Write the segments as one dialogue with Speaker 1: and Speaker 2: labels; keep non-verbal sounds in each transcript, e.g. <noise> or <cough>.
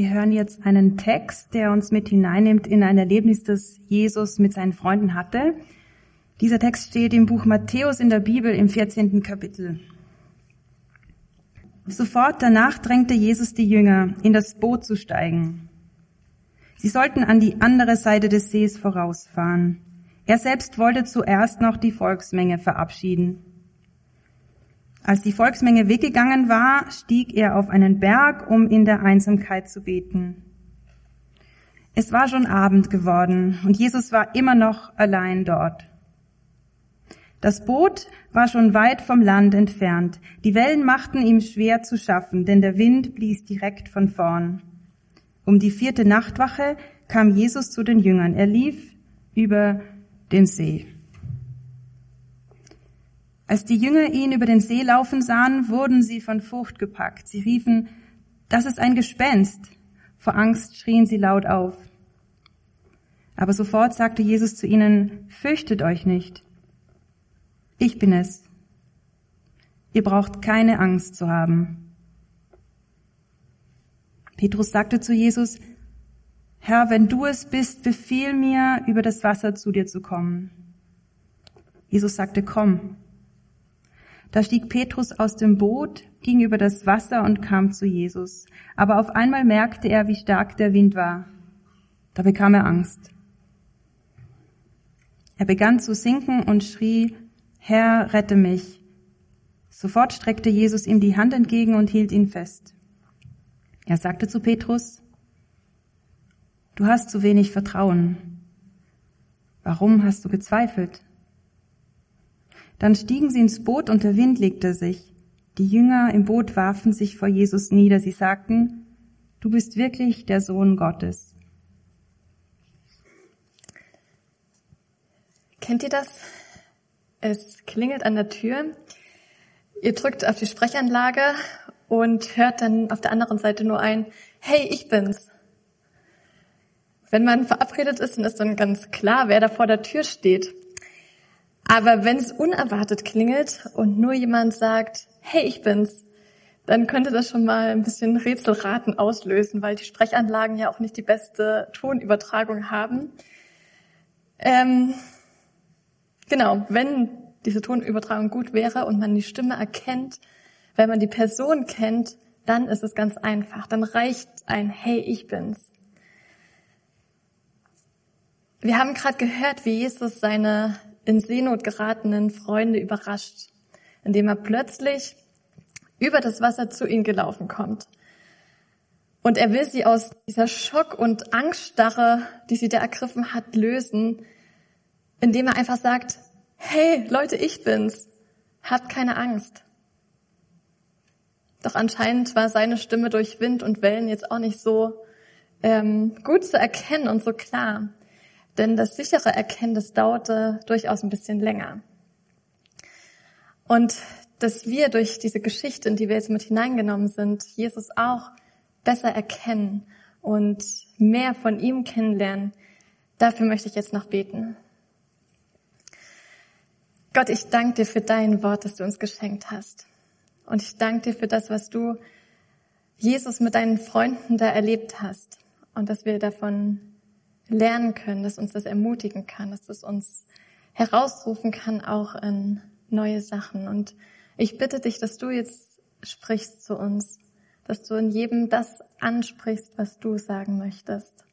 Speaker 1: Wir hören jetzt einen Text, der uns mit hineinnimmt in ein Erlebnis, das Jesus mit seinen Freunden hatte. Dieser Text steht im Buch Matthäus in der Bibel im 14. Kapitel. Sofort danach drängte Jesus die Jünger, in das Boot zu steigen. Sie sollten an die andere Seite des Sees vorausfahren. Er selbst wollte zuerst noch die Volksmenge verabschieden. Als die Volksmenge weggegangen war, stieg er auf einen Berg, um in der Einsamkeit zu beten. Es war schon Abend geworden und Jesus war immer noch allein dort. Das Boot war schon weit vom Land entfernt. Die Wellen machten ihm schwer zu schaffen, denn der Wind blies direkt von vorn. Um die vierte Nachtwache kam Jesus zu den Jüngern. Er lief über den See. Als die Jünger ihn über den See laufen sahen, wurden sie von Furcht gepackt. Sie riefen, das ist ein Gespenst. Vor Angst schrien sie laut auf. Aber sofort sagte Jesus zu ihnen, fürchtet euch nicht. Ich bin es. Ihr braucht keine Angst zu haben. Petrus sagte zu Jesus, Herr, wenn du es bist, befiehl mir, über das Wasser zu dir zu kommen. Jesus sagte, komm. Da stieg Petrus aus dem Boot, ging über das Wasser und kam zu Jesus. Aber auf einmal merkte er, wie stark der Wind war. Da bekam er Angst. Er begann zu sinken und schrie, Herr, rette mich. Sofort streckte Jesus ihm die Hand entgegen und hielt ihn fest. Er sagte zu Petrus, Du hast zu wenig Vertrauen. Warum hast du gezweifelt? Dann stiegen sie ins Boot und der Wind legte sich. Die Jünger im Boot warfen sich vor Jesus nieder. Sie sagten, Du bist wirklich der Sohn Gottes.
Speaker 2: Kennt ihr das? Es klingelt an der Tür. Ihr drückt auf die Sprechanlage und hört dann auf der anderen Seite nur ein, hey, ich bin's. Wenn man verabredet ist, dann ist dann ganz klar, wer da vor der Tür steht. Aber wenn es unerwartet klingelt und nur jemand sagt, hey, ich bin's, dann könnte das schon mal ein bisschen Rätselraten auslösen, weil die Sprechanlagen ja auch nicht die beste Tonübertragung haben. Ähm, Genau, wenn diese Tonübertragung gut wäre und man die Stimme erkennt, wenn man die Person kennt, dann ist es ganz einfach. Dann reicht ein Hey, ich bin's. Wir haben gerade gehört, wie Jesus seine in Seenot geratenen Freunde überrascht, indem er plötzlich über das Wasser zu ihnen gelaufen kommt. Und er will sie aus dieser Schock- und Angststarre, die sie da ergriffen hat, lösen, indem er einfach sagt, hey Leute, ich bin's, habt keine Angst. Doch anscheinend war seine Stimme durch Wind und Wellen jetzt auch nicht so ähm, gut zu erkennen und so klar. Denn das sichere Erkennen, das dauerte durchaus ein bisschen länger. Und dass wir durch diese Geschichte, in die wir jetzt mit hineingenommen sind, Jesus auch besser erkennen und mehr von ihm kennenlernen, dafür möchte ich jetzt noch beten. Gott, ich danke dir für dein Wort, das du uns geschenkt hast. Und ich danke dir für das, was du Jesus mit deinen Freunden da erlebt hast. Und dass wir davon lernen können, dass uns das ermutigen kann, dass es uns herausrufen kann, auch in neue Sachen. Und ich bitte dich, dass du jetzt sprichst zu uns, dass du in jedem das ansprichst, was du sagen möchtest.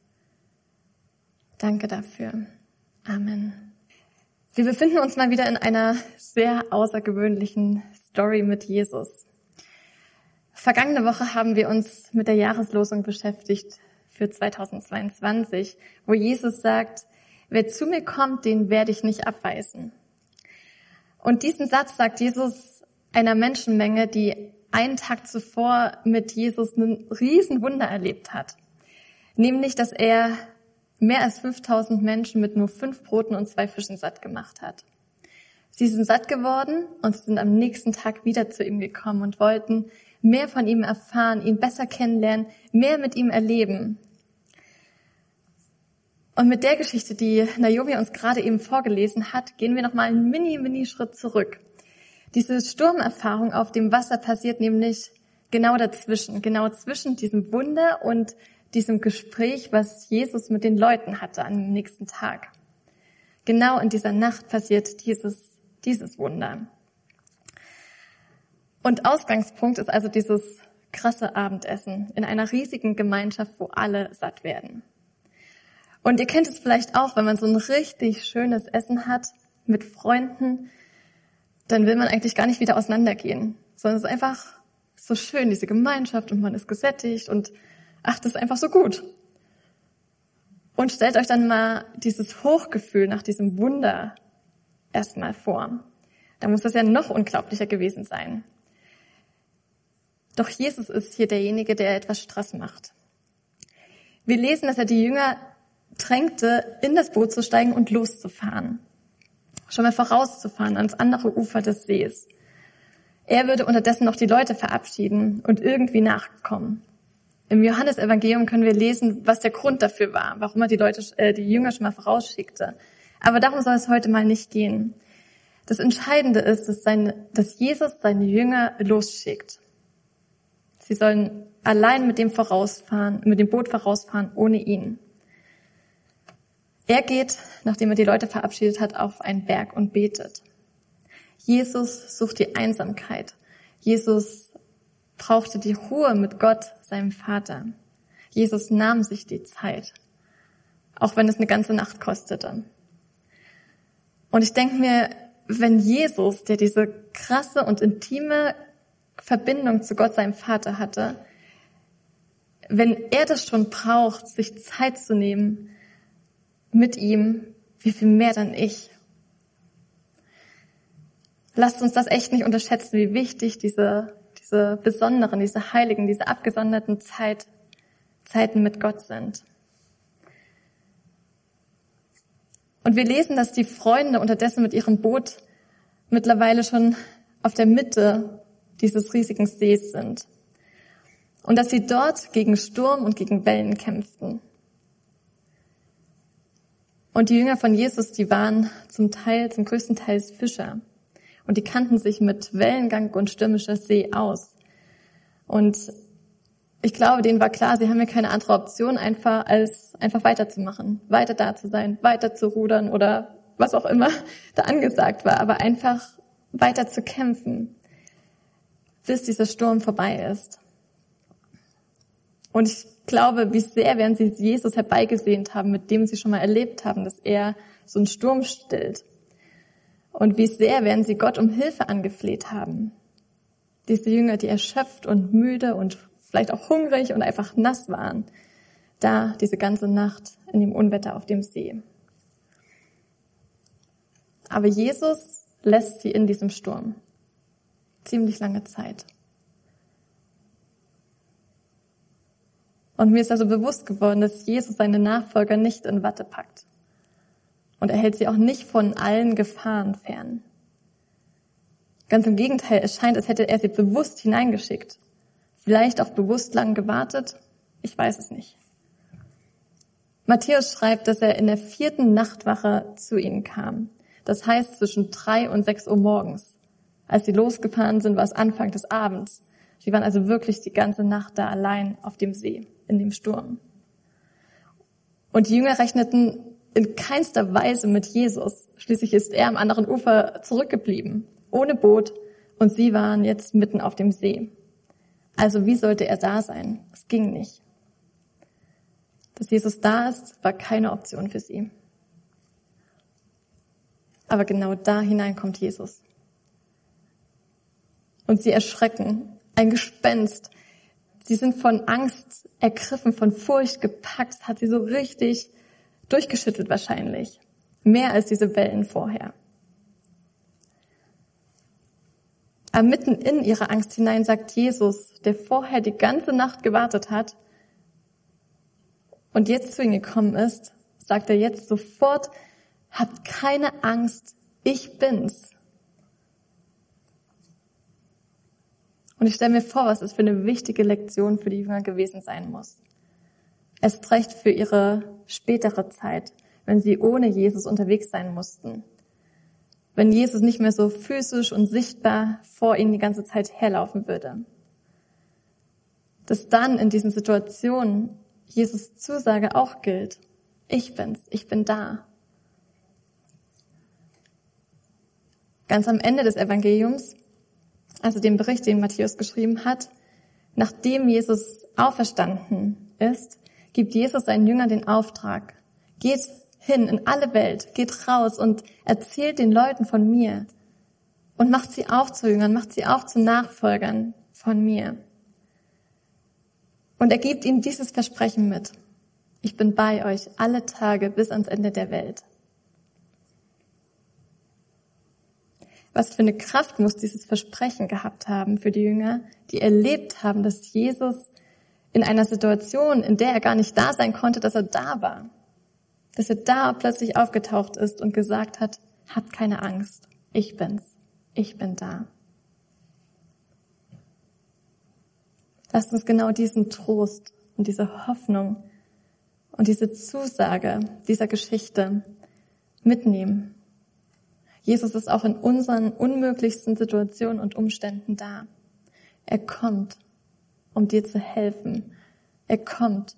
Speaker 2: Danke dafür. Amen. Wir befinden uns mal wieder in einer sehr außergewöhnlichen Story mit Jesus. Vergangene Woche haben wir uns mit der Jahreslosung beschäftigt für 2022, wo Jesus sagt, wer zu mir kommt, den werde ich nicht abweisen. Und diesen Satz sagt Jesus einer Menschenmenge, die einen Tag zuvor mit Jesus ein Riesenwunder erlebt hat. Nämlich, dass er mehr als 5000 Menschen mit nur fünf Broten und zwei Fischen satt gemacht hat. Sie sind satt geworden und sind am nächsten Tag wieder zu ihm gekommen und wollten mehr von ihm erfahren, ihn besser kennenlernen, mehr mit ihm erleben. Und mit der Geschichte, die Naomi uns gerade eben vorgelesen hat, gehen wir nochmal einen mini, mini Schritt zurück. Diese Sturmerfahrung auf dem Wasser passiert nämlich genau dazwischen, genau zwischen diesem Wunder und diesem Gespräch, was Jesus mit den Leuten hatte am nächsten Tag. Genau in dieser Nacht passiert dieses, dieses Wunder. Und Ausgangspunkt ist also dieses krasse Abendessen in einer riesigen Gemeinschaft, wo alle satt werden. Und ihr kennt es vielleicht auch, wenn man so ein richtig schönes Essen hat mit Freunden, dann will man eigentlich gar nicht wieder auseinandergehen, sondern es ist einfach so schön, diese Gemeinschaft und man ist gesättigt und ach, das ist einfach so gut. Und stellt euch dann mal dieses Hochgefühl nach diesem Wunder erstmal vor. Da muss das ja noch unglaublicher gewesen sein. Doch Jesus ist hier derjenige, der etwas Stress macht. Wir lesen, dass er die Jünger drängte, in das Boot zu steigen und loszufahren. Schon mal vorauszufahren ans andere Ufer des Sees. Er würde unterdessen noch die Leute verabschieden und irgendwie nachkommen. Im Johannesevangelium können wir lesen, was der Grund dafür war, warum er die Leute, äh, die Jünger schon mal vorausschickte. Aber darum soll es heute mal nicht gehen. Das Entscheidende ist, dass, seine, dass Jesus seine Jünger losschickt. Sie sollen allein mit dem vorausfahren, mit dem Boot vorausfahren, ohne ihn. Er geht, nachdem er die Leute verabschiedet hat, auf einen Berg und betet. Jesus sucht die Einsamkeit. Jesus brauchte die Ruhe mit Gott, seinem Vater. Jesus nahm sich die Zeit, auch wenn es eine ganze Nacht kostete. Und ich denke mir, wenn Jesus, der diese krasse und intime Verbindung zu Gott, seinem Vater hatte, wenn er das schon braucht, sich Zeit zu nehmen mit ihm, wie viel mehr dann ich? Lasst uns das echt nicht unterschätzen, wie wichtig diese, diese besonderen, diese heiligen, diese abgesonderten Zeit, Zeiten mit Gott sind. Und wir lesen, dass die Freunde unterdessen mit ihrem Boot mittlerweile schon auf der Mitte dieses riesigen Sees sind. Und dass sie dort gegen Sturm und gegen Wellen kämpften. Und die Jünger von Jesus, die waren zum Teil, zum größten Teil Fischer. Und die kannten sich mit Wellengang und stürmischer See aus. Und ich glaube, denen war klar, sie haben ja keine andere Option, einfach als einfach weiterzumachen, weiter da zu sein, weiter zu rudern oder was auch immer <laughs> da angesagt war, aber einfach weiter zu kämpfen bis dieser Sturm vorbei ist. Und ich glaube, wie sehr werden sie Jesus herbeigesehnt haben, mit dem sie schon mal erlebt haben, dass er so einen Sturm stillt. Und wie sehr werden sie Gott um Hilfe angefleht haben. Diese Jünger, die erschöpft und müde und vielleicht auch hungrig und einfach nass waren, da diese ganze Nacht in dem Unwetter auf dem See. Aber Jesus lässt sie in diesem Sturm ziemlich lange Zeit. Und mir ist also bewusst geworden, dass Jesus seine Nachfolger nicht in Watte packt. Und er hält sie auch nicht von allen Gefahren fern. Ganz im Gegenteil, es scheint, als hätte er sie bewusst hineingeschickt. Vielleicht auch bewusst lang gewartet. Ich weiß es nicht. Matthäus schreibt, dass er in der vierten Nachtwache zu ihnen kam. Das heißt zwischen drei und sechs Uhr morgens. Als sie losgefahren sind, war es Anfang des Abends. Sie waren also wirklich die ganze Nacht da allein auf dem See, in dem Sturm. Und die Jünger rechneten in keinster Weise mit Jesus. Schließlich ist er am anderen Ufer zurückgeblieben, ohne Boot, und sie waren jetzt mitten auf dem See. Also wie sollte er da sein? Es ging nicht. Dass Jesus da ist, war keine Option für sie. Aber genau da hinein kommt Jesus und sie erschrecken. Ein Gespenst. Sie sind von Angst ergriffen, von Furcht gepackt, hat sie so richtig durchgeschüttelt wahrscheinlich. Mehr als diese Wellen vorher. Aber mitten in ihre Angst hinein sagt Jesus, der vorher die ganze Nacht gewartet hat und jetzt zu ihnen gekommen ist, sagt er jetzt sofort, habt keine Angst, ich bin's. Und ich stelle mir vor, was es für eine wichtige Lektion für die Jünger gewesen sein muss. Es recht für ihre spätere Zeit, wenn sie ohne Jesus unterwegs sein mussten. Wenn Jesus nicht mehr so physisch und sichtbar vor ihnen die ganze Zeit herlaufen würde. Dass dann in diesen Situationen Jesus Zusage auch gilt. Ich bin's, ich bin da. Ganz am Ende des Evangeliums, also dem Bericht, den Matthäus geschrieben hat, nachdem Jesus auferstanden ist, gibt Jesus seinen Jüngern den Auftrag. Geht hin in alle Welt, geht raus und erzählt den Leuten von mir und macht sie auch zu Jüngern, macht sie auch zu Nachfolgern von mir. Und er gibt ihnen dieses Versprechen mit. Ich bin bei euch alle Tage bis ans Ende der Welt. Was für eine Kraft muss dieses Versprechen gehabt haben für die Jünger, die erlebt haben, dass Jesus in einer Situation, in der er gar nicht da sein konnte, dass er da war. Dass er da plötzlich aufgetaucht ist und gesagt hat, habt keine Angst, ich bin's, ich bin da. Lasst uns genau diesen Trost und diese Hoffnung und diese Zusage dieser Geschichte mitnehmen. Jesus ist auch in unseren unmöglichsten Situationen und Umständen da. Er kommt, um dir zu helfen. Er kommt,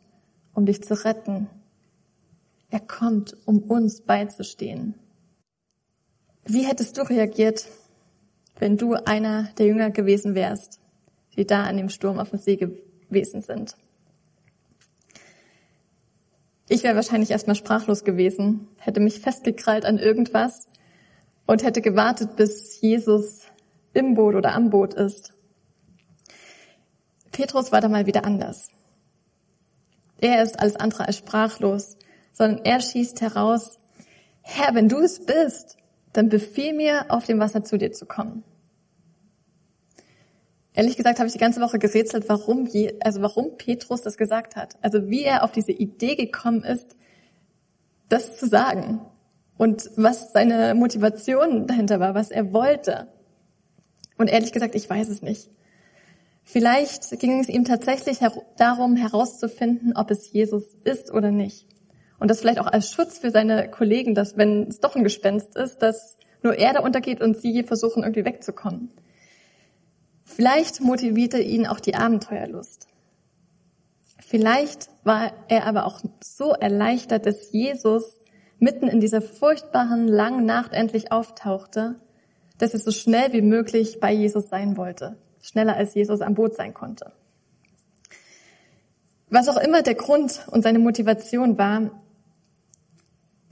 Speaker 2: um dich zu retten. Er kommt, um uns beizustehen. Wie hättest du reagiert, wenn du einer der Jünger gewesen wärst, die da an dem Sturm auf dem See gewesen sind? Ich wäre wahrscheinlich erstmal sprachlos gewesen, hätte mich festgekrallt an irgendwas und hätte gewartet, bis Jesus im Boot oder am Boot ist. Petrus war da mal wieder anders. Er ist alles andere als sprachlos, sondern er schießt heraus, Herr, wenn du es bist, dann befiehl mir, auf dem Wasser zu dir zu kommen. Ehrlich gesagt habe ich die ganze Woche gerätselt, warum, je, also warum Petrus das gesagt hat. Also wie er auf diese Idee gekommen ist, das zu sagen. Und was seine Motivation dahinter war, was er wollte. Und ehrlich gesagt, ich weiß es nicht. Vielleicht ging es ihm tatsächlich her darum, herauszufinden, ob es Jesus ist oder nicht. Und das vielleicht auch als Schutz für seine Kollegen, dass wenn es doch ein Gespenst ist, dass nur er da untergeht und sie versuchen irgendwie wegzukommen. Vielleicht motivierte ihn auch die Abenteuerlust. Vielleicht war er aber auch so erleichtert, dass Jesus mitten in dieser furchtbaren langen Nacht endlich auftauchte, dass er so schnell wie möglich bei Jesus sein wollte. Schneller als Jesus am Boot sein konnte. Was auch immer der Grund und seine Motivation war,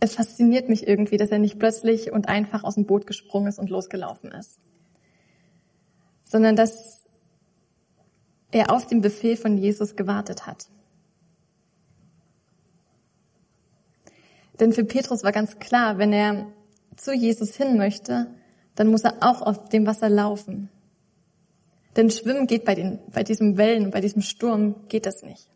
Speaker 2: es fasziniert mich irgendwie, dass er nicht plötzlich und einfach aus dem Boot gesprungen ist und losgelaufen ist sondern dass er auf den Befehl von Jesus gewartet hat. Denn für Petrus war ganz klar, wenn er zu Jesus hin möchte, dann muss er auch auf dem Wasser laufen. Denn Schwimmen geht bei, den, bei diesem Wellen, bei diesem Sturm geht das nicht.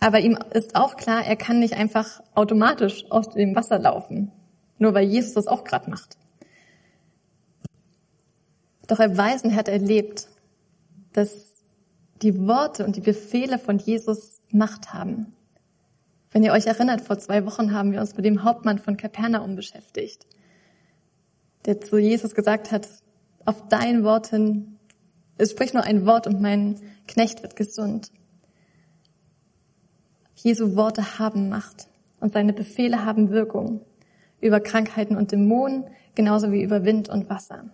Speaker 2: Aber ihm ist auch klar, er kann nicht einfach automatisch auf dem Wasser laufen, nur weil Jesus das auch gerade macht. Doch er weiß und hat erlebt, dass die Worte und die Befehle von Jesus Macht haben. Wenn ihr euch erinnert, vor zwei Wochen haben wir uns mit dem Hauptmann von Kapernaum beschäftigt, der zu Jesus gesagt hat, auf dein Wort hin, es spricht nur ein Wort und mein Knecht wird gesund. Jesu Worte haben Macht und seine Befehle haben Wirkung über Krankheiten und Dämonen, genauso wie über Wind und Wasser.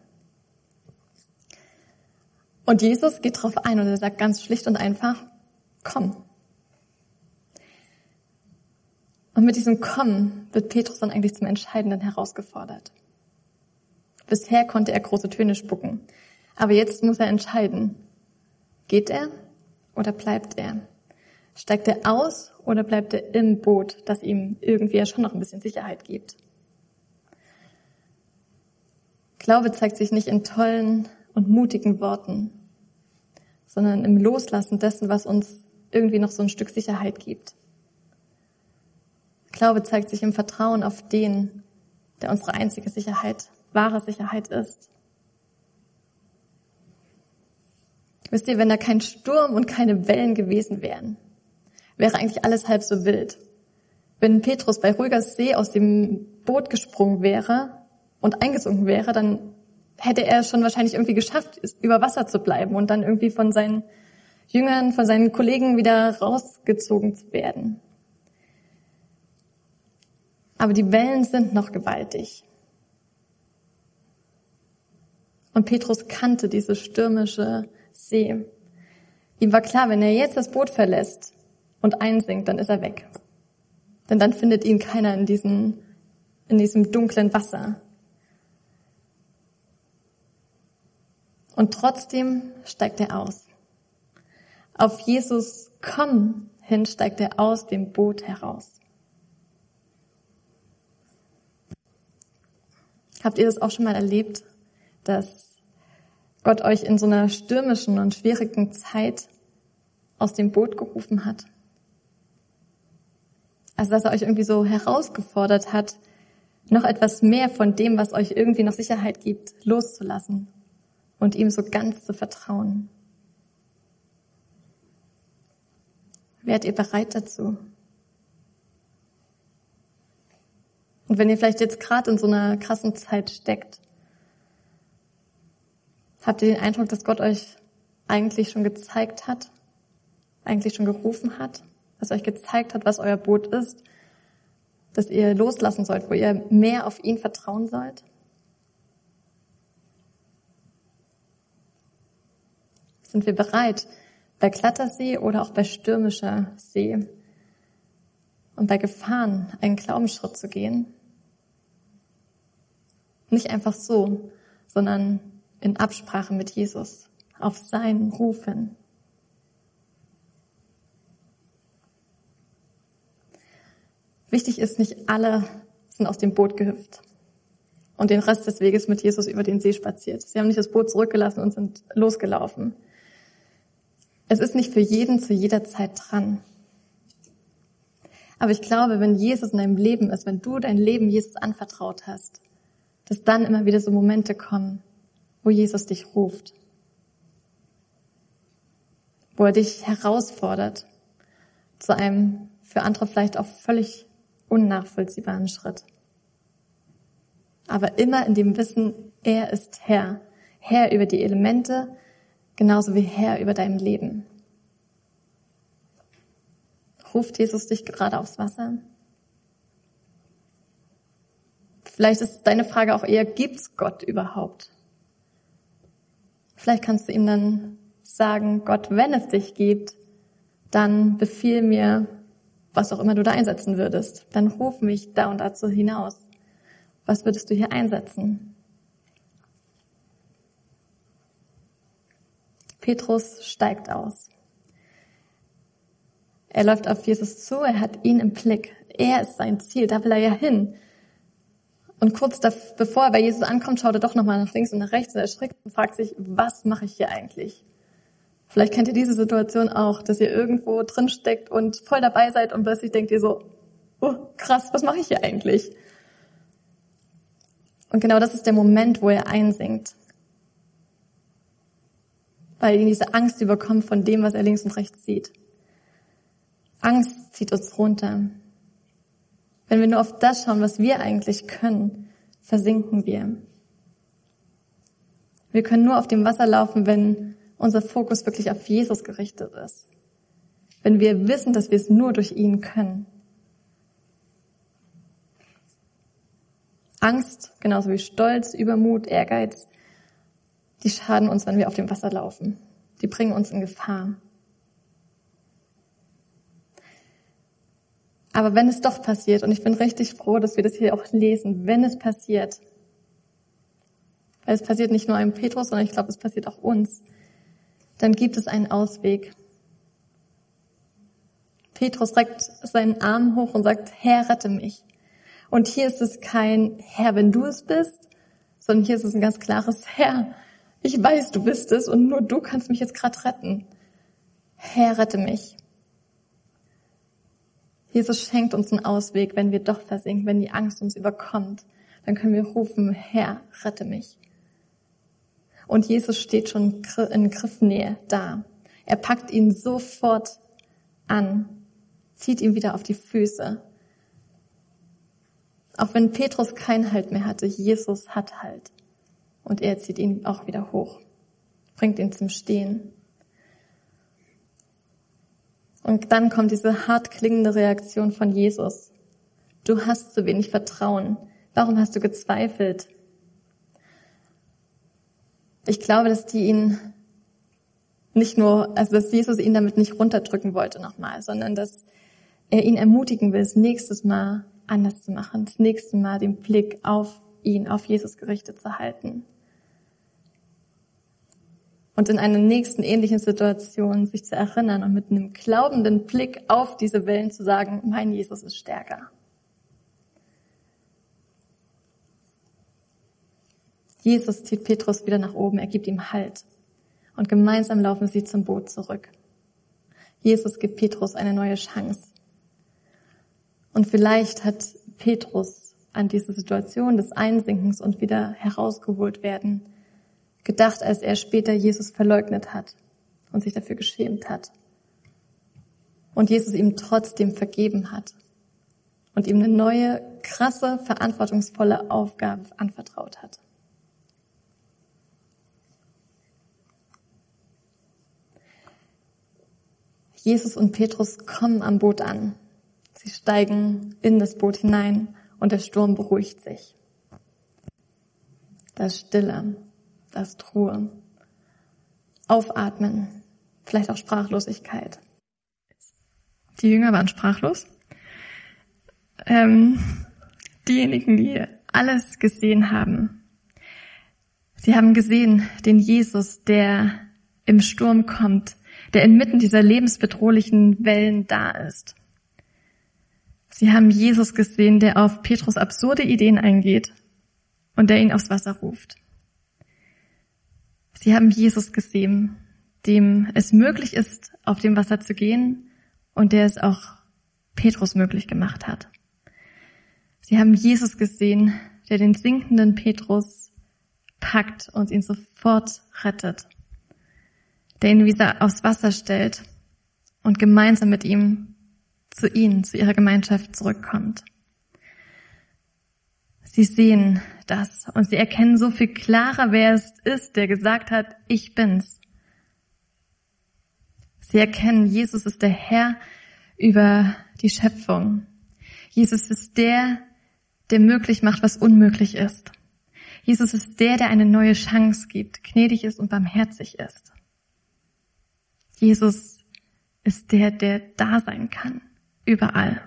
Speaker 2: Und Jesus geht darauf ein und er sagt ganz schlicht und einfach, komm. Und mit diesem Kommen wird Petrus dann eigentlich zum Entscheidenden herausgefordert. Bisher konnte er große Töne spucken, aber jetzt muss er entscheiden. Geht er oder bleibt er? Steigt er aus oder bleibt er im Boot, das ihm irgendwie ja schon noch ein bisschen Sicherheit gibt? Glaube zeigt sich nicht in tollen und mutigen Worten, sondern im Loslassen dessen, was uns irgendwie noch so ein Stück Sicherheit gibt. Glaube zeigt sich im Vertrauen auf den, der unsere einzige Sicherheit, wahre Sicherheit ist. Wisst ihr, wenn da kein Sturm und keine Wellen gewesen wären, wäre eigentlich alles halb so wild. Wenn Petrus bei ruhiger See aus dem Boot gesprungen wäre und eingesunken wäre, dann hätte er schon wahrscheinlich irgendwie geschafft, über Wasser zu bleiben und dann irgendwie von seinen Jüngern, von seinen Kollegen wieder rausgezogen zu werden. Aber die Wellen sind noch gewaltig. Und Petrus kannte diese stürmische See. Ihm war klar, wenn er jetzt das Boot verlässt und einsinkt, dann ist er weg. Denn dann findet ihn keiner in, diesen, in diesem dunklen Wasser. Und trotzdem steigt er aus. Auf Jesus kommen hin steigt er aus dem Boot heraus. Habt ihr das auch schon mal erlebt, dass Gott euch in so einer stürmischen und schwierigen Zeit aus dem Boot gerufen hat? Also dass er euch irgendwie so herausgefordert hat, noch etwas mehr von dem, was euch irgendwie noch Sicherheit gibt, loszulassen und ihm so ganz zu vertrauen. Wärt ihr bereit dazu? Und wenn ihr vielleicht jetzt gerade in so einer krassen Zeit steckt, habt ihr den Eindruck, dass Gott euch eigentlich schon gezeigt hat, eigentlich schon gerufen hat, dass euch gezeigt hat, was euer Boot ist, dass ihr loslassen sollt, wo ihr mehr auf ihn vertrauen sollt? Sind wir bereit, bei glatter See oder auch bei stürmischer See und bei Gefahren einen Glaubensschritt zu gehen? Nicht einfach so, sondern in Absprache mit Jesus, auf sein Rufen. Wichtig ist, nicht alle sind aus dem Boot gehüpft und den Rest des Weges mit Jesus über den See spaziert. Sie haben nicht das Boot zurückgelassen und sind losgelaufen. Es ist nicht für jeden zu jeder Zeit dran. Aber ich glaube, wenn Jesus in deinem Leben ist, wenn du dein Leben Jesus anvertraut hast, dass dann immer wieder so Momente kommen, wo Jesus dich ruft, wo er dich herausfordert zu einem für andere vielleicht auch völlig unnachvollziehbaren Schritt. Aber immer in dem Wissen, er ist Herr, Herr über die Elemente, genauso wie Herr über dein Leben. Ruft Jesus dich gerade aufs Wasser? Vielleicht ist deine Frage auch eher, gibt's Gott überhaupt? Vielleicht kannst du ihm dann sagen, Gott, wenn es dich gibt, dann befiehl mir, was auch immer du da einsetzen würdest. Dann ruf mich da und dazu hinaus. Was würdest du hier einsetzen? Petrus steigt aus. Er läuft auf Jesus zu, er hat ihn im Blick. Er ist sein Ziel, da will er ja hin. Und kurz bevor er bei Jesus ankommt, schaut er doch nochmal nach links und nach rechts und erschrickt und fragt sich, was mache ich hier eigentlich? Vielleicht kennt ihr diese Situation auch, dass ihr irgendwo drin steckt und voll dabei seid und plötzlich denkt ihr so, oh krass, was mache ich hier eigentlich? Und genau das ist der Moment, wo er einsinkt weil ihn diese Angst überkommt von dem, was er links und rechts sieht. Angst zieht uns runter. Wenn wir nur auf das schauen, was wir eigentlich können, versinken wir. Wir können nur auf dem Wasser laufen, wenn unser Fokus wirklich auf Jesus gerichtet ist. Wenn wir wissen, dass wir es nur durch ihn können. Angst, genauso wie Stolz, Übermut, Ehrgeiz, die schaden uns, wenn wir auf dem Wasser laufen. Die bringen uns in Gefahr. Aber wenn es doch passiert, und ich bin richtig froh, dass wir das hier auch lesen, wenn es passiert, weil es passiert nicht nur einem Petrus, sondern ich glaube, es passiert auch uns, dann gibt es einen Ausweg. Petrus reckt seinen Arm hoch und sagt, Herr, rette mich. Und hier ist es kein Herr, wenn du es bist, sondern hier ist es ein ganz klares Herr, ich weiß, du bist es und nur du kannst mich jetzt gerade retten. Herr, rette mich. Jesus schenkt uns einen Ausweg, wenn wir doch versinken, wenn die Angst uns überkommt. Dann können wir rufen, Herr, rette mich. Und Jesus steht schon in Griffnähe da. Er packt ihn sofort an, zieht ihn wieder auf die Füße. Auch wenn Petrus keinen Halt mehr hatte, Jesus hat Halt. Und er zieht ihn auch wieder hoch, bringt ihn zum Stehen.
Speaker 3: Und dann kommt diese hart klingende Reaktion von Jesus. Du hast zu wenig Vertrauen. Warum hast du gezweifelt? Ich glaube, dass die ihn nicht nur, also dass Jesus ihn damit nicht runterdrücken wollte nochmal, sondern dass er ihn ermutigen will, das nächste Mal anders zu machen, das nächste Mal den Blick auf ihn, auf Jesus gerichtet zu halten. Und in einer nächsten ähnlichen Situation sich zu erinnern und mit einem glaubenden Blick auf diese Wellen zu sagen, mein Jesus ist stärker. Jesus zieht Petrus wieder nach oben, er gibt ihm Halt. Und gemeinsam laufen sie zum Boot zurück. Jesus gibt Petrus eine neue Chance. Und vielleicht hat Petrus an diese Situation des Einsinkens und wieder herausgeholt werden gedacht, als er später Jesus verleugnet hat und sich dafür geschämt hat. Und Jesus ihm trotzdem vergeben hat und ihm eine neue, krasse, verantwortungsvolle Aufgabe anvertraut hat. Jesus und Petrus kommen am Boot an. Sie steigen in das Boot hinein und der Sturm beruhigt sich. Da ist Stille, da ist. Aufatmen, vielleicht auch Sprachlosigkeit.
Speaker 2: Die Jünger waren sprachlos. Ähm, diejenigen, die alles gesehen haben. Sie haben gesehen den Jesus, der im Sturm kommt, der inmitten dieser lebensbedrohlichen Wellen da ist. Sie haben Jesus gesehen, der auf Petrus absurde Ideen eingeht und der ihn aufs Wasser ruft. Sie haben Jesus gesehen, dem es möglich ist, auf dem Wasser zu gehen und der es auch Petrus möglich gemacht hat. Sie haben Jesus gesehen, der den sinkenden Petrus packt und ihn sofort rettet der ihn wieder aufs Wasser stellt und gemeinsam mit ihm zu ihnen, zu ihrer Gemeinschaft zurückkommt. Sie sehen das und sie erkennen so viel klarer, wer es ist, der gesagt hat, ich bin's. Sie erkennen, Jesus ist der Herr über die Schöpfung. Jesus ist der, der möglich macht, was unmöglich ist. Jesus ist der, der eine neue Chance gibt, gnädig ist und barmherzig ist. Jesus ist der, der da sein kann, überall.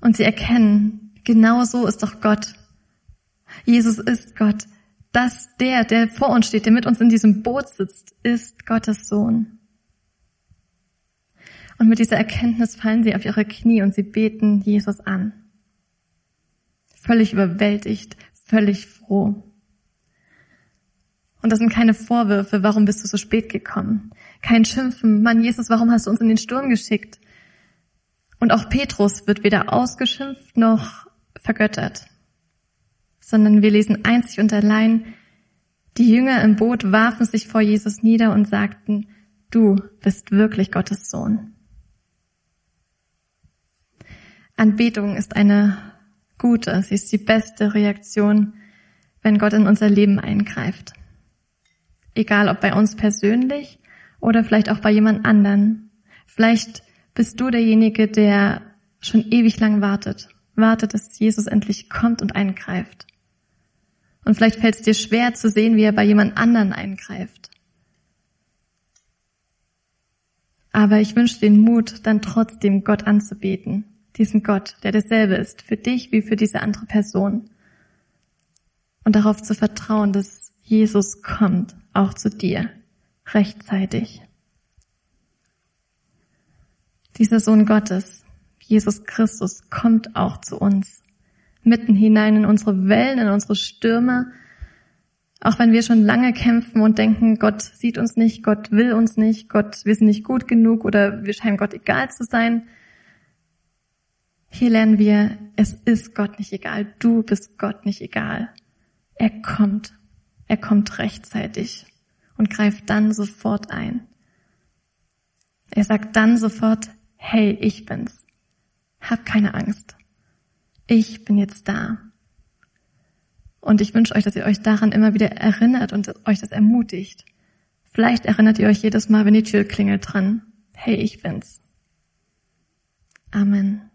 Speaker 2: Und sie erkennen, genau so ist doch Gott. Jesus ist Gott. Das, der, der vor uns steht, der mit uns in diesem Boot sitzt, ist Gottes Sohn. Und mit dieser Erkenntnis fallen sie auf ihre Knie und sie beten Jesus an. Völlig überwältigt, völlig froh. Und das sind keine Vorwürfe, warum bist du so spät gekommen? Kein Schimpfen, Mann Jesus, warum hast du uns in den Sturm geschickt? Und auch Petrus wird weder ausgeschimpft noch vergöttert, sondern wir lesen einzig und allein, die Jünger im Boot warfen sich vor Jesus nieder und sagten, du bist wirklich Gottes Sohn. Anbetung ist eine gute, sie ist die beste Reaktion, wenn Gott in unser Leben eingreift. Egal ob bei uns persönlich oder vielleicht auch bei jemand anderen. Vielleicht bist du derjenige, der schon ewig lang wartet. Wartet, dass Jesus endlich kommt und eingreift. Und vielleicht fällt es dir schwer zu sehen, wie er bei jemand anderen eingreift. Aber ich wünsche den Mut, dann trotzdem Gott anzubeten. Diesen Gott, der dasselbe ist, für dich wie für diese andere Person. Und darauf zu vertrauen, dass Jesus kommt auch zu dir rechtzeitig. Dieser Sohn Gottes, Jesus Christus, kommt auch zu uns, mitten hinein in unsere Wellen, in unsere Stürme, auch wenn wir schon lange kämpfen und denken, Gott sieht uns nicht, Gott will uns nicht, Gott, wir sind nicht gut genug oder wir scheinen Gott egal zu sein. Hier lernen wir, es ist Gott nicht egal, du bist Gott nicht egal. Er kommt er kommt rechtzeitig und greift dann sofort ein. Er sagt dann sofort, hey, ich bin's. Hab keine Angst. Ich bin jetzt da. Und ich wünsche euch, dass ihr euch daran immer wieder erinnert und euch das ermutigt. Vielleicht erinnert ihr euch jedes Mal, wenn die Tür klingelt dran. hey, ich bin's. Amen.